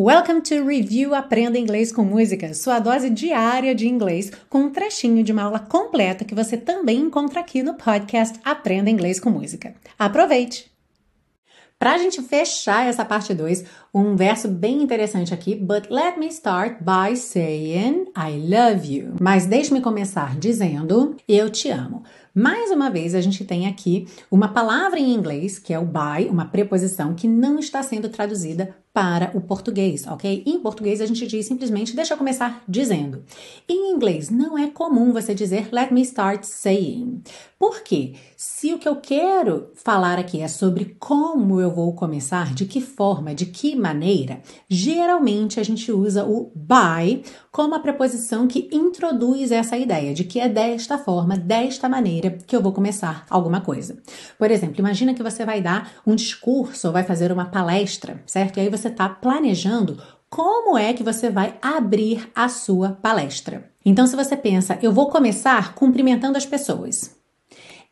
Welcome to Review Aprenda Inglês com Música, sua dose diária de inglês, com um trechinho de uma aula completa que você também encontra aqui no podcast Aprenda Inglês com Música. Aproveite! Para a gente fechar essa parte 2, um verso bem interessante aqui. But let me start by saying I love you. Mas deixe-me começar dizendo eu te amo. Mais uma vez, a gente tem aqui uma palavra em inglês, que é o by, uma preposição que não está sendo traduzida para o português, ok? Em português a gente diz simplesmente, deixa eu começar dizendo. Em inglês não é comum você dizer let me start saying. Por quê? Se o que eu quero falar aqui é sobre como eu vou começar, de que forma, de que maneira, geralmente a gente usa o by como a preposição que introduz essa ideia de que é desta forma, desta maneira que eu vou começar alguma coisa. Por exemplo, imagina que você vai dar um discurso ou vai fazer uma palestra, certo? E aí você está planejando como é que você vai abrir a sua palestra. Então, se você pensa, eu vou começar cumprimentando as pessoas.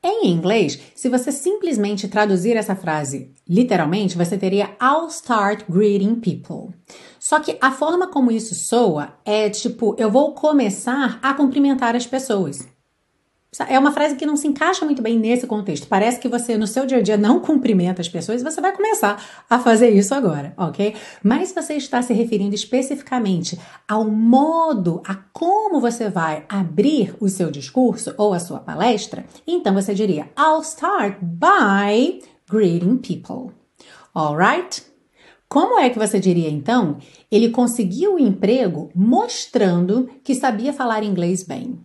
Em inglês, se você simplesmente traduzir essa frase literalmente, você teria I'll start greeting people. Só que a forma como isso soa é tipo, eu vou começar a cumprimentar as pessoas. É uma frase que não se encaixa muito bem nesse contexto. Parece que você, no seu dia a dia, não cumprimenta as pessoas e você vai começar a fazer isso agora, ok? Mas você está se referindo especificamente ao modo, a como você vai abrir o seu discurso ou a sua palestra, então você diria: I'll start by greeting people. Alright? Como é que você diria então? Ele conseguiu o emprego mostrando que sabia falar inglês bem.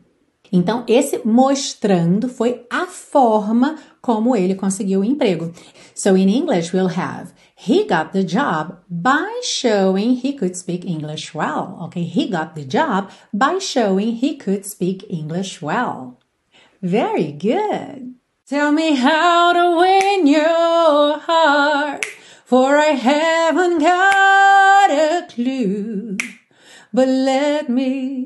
Então, esse mostrando foi a forma como ele conseguiu o emprego. So, in English, we'll have He got the job by showing he could speak English well. Okay, he got the job by showing he could speak English well. Very good. Tell me how to win your heart, for I haven't got a clue. But let me